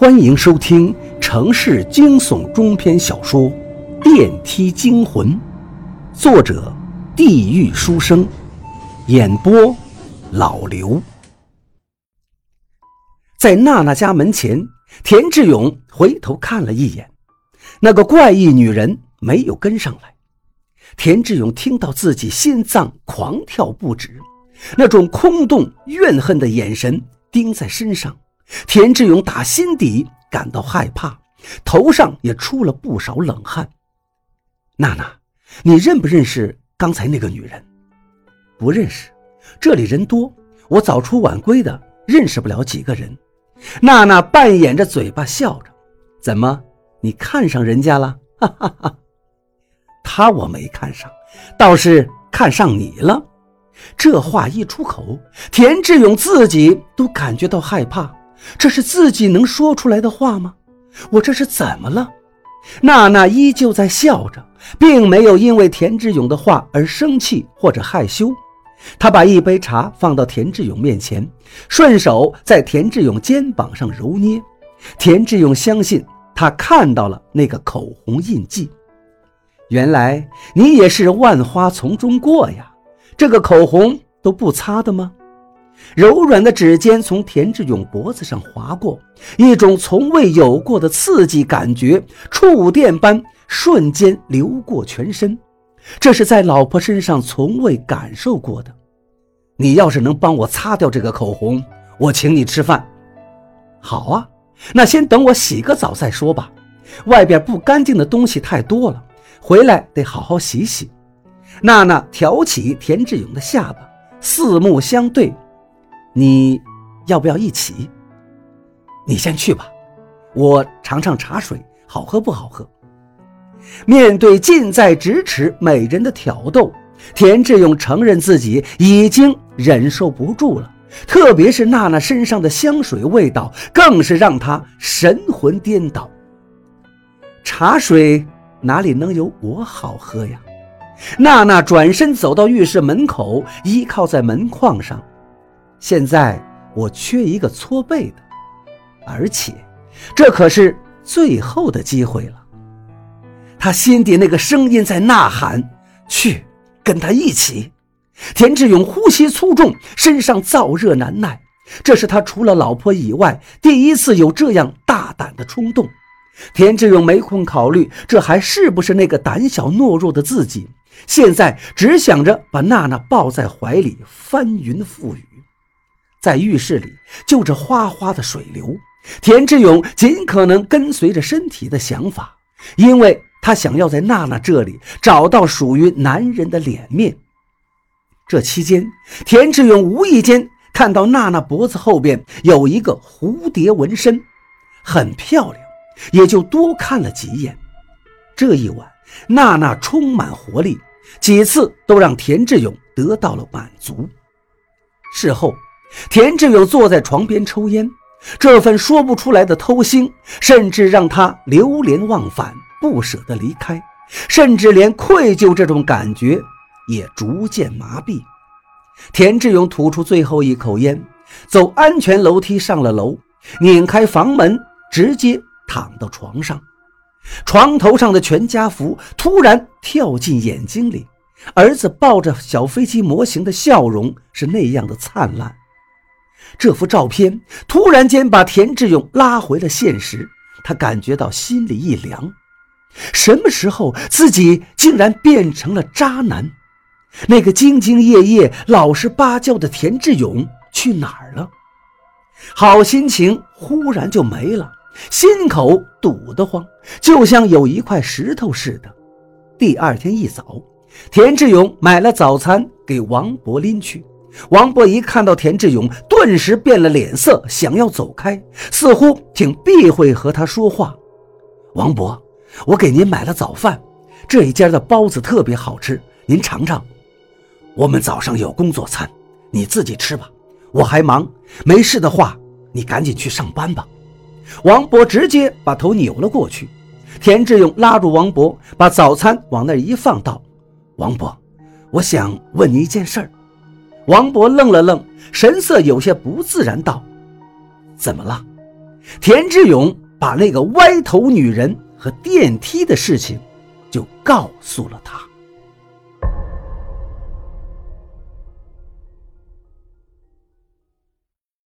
欢迎收听城市惊悚中篇小说《电梯惊魂》，作者：地狱书生，演播：老刘。在娜娜家门前，田志勇回头看了一眼，那个怪异女人没有跟上来。田志勇听到自己心脏狂跳不止，那种空洞怨恨的眼神盯在身上。田志勇打心底感到害怕，头上也出了不少冷汗。娜娜，你认不认识刚才那个女人？不认识，这里人多，我早出晚归的，认识不了几个人。娜娜半掩着嘴巴笑着，怎么，你看上人家了？哈哈哈，他我没看上，倒是看上你了。这话一出口，田志勇自己都感觉到害怕。这是自己能说出来的话吗？我这是怎么了？娜娜依旧在笑着，并没有因为田志勇的话而生气或者害羞。她把一杯茶放到田志勇面前，顺手在田志勇肩膀上揉捏。田志勇相信他看到了那个口红印记。原来你也是万花丛中过呀，这个口红都不擦的吗？柔软的指尖从田志勇脖子上划过，一种从未有过的刺激感觉，触电般瞬间流过全身。这是在老婆身上从未感受过的。你要是能帮我擦掉这个口红，我请你吃饭。好啊，那先等我洗个澡再说吧。外边不干净的东西太多了，回来得好好洗洗。娜娜挑起田志勇的下巴，四目相对。你要不要一起？你先去吧，我尝尝茶水好喝不好喝。面对近在咫尺美人的挑逗，田志勇承认自己已经忍受不住了。特别是娜娜身上的香水味道，更是让他神魂颠倒。茶水哪里能有我好喝呀？娜娜转身走到浴室门口，依靠在门框上。现在我缺一个搓背的，而且这可是最后的机会了。他心底那个声音在呐喊：“去，跟他一起。”田志勇呼吸粗重，身上燥热难耐。这是他除了老婆以外第一次有这样大胆的冲动。田志勇没空考虑这还是不是那个胆小懦弱的自己，现在只想着把娜娜抱在怀里，翻云覆雨。在浴室里，就着哗哗的水流，田志勇尽可能跟随着身体的想法，因为他想要在娜娜这里找到属于男人的脸面。这期间，田志勇无意间看到娜娜脖子后边有一个蝴蝶纹身，很漂亮，也就多看了几眼。这一晚，娜娜充满活力，几次都让田志勇得到了满足。事后。田志勇坐在床边抽烟，这份说不出来的偷腥，甚至让他流连忘返，不舍得离开，甚至连愧疚这种感觉也逐渐麻痹。田志勇吐出最后一口烟，走安全楼梯上了楼，拧开房门，直接躺到床上。床头上的全家福突然跳进眼睛里，儿子抱着小飞机模型的笑容是那样的灿烂。这幅照片突然间把田志勇拉回了现实，他感觉到心里一凉。什么时候自己竟然变成了渣男？那个兢兢业业、老实巴交的田志勇去哪儿了？好心情忽然就没了，心口堵得慌，就像有一块石头似的。第二天一早，田志勇买了早餐给王博拎去。王博一看到田志勇，顿时变了脸色，想要走开，似乎挺避讳和他说话。王博，我给您买了早饭，这一家的包子特别好吃，您尝尝。我们早上有工作餐，你自己吃吧。我还忙，没事的话，你赶紧去上班吧。王博直接把头扭了过去。田志勇拉住王博，把早餐往那一放，道：“王博，我想问你一件事儿。”王博愣了愣，神色有些不自然，道：“怎么了？”田志勇把那个歪头女人和电梯的事情就告诉了他。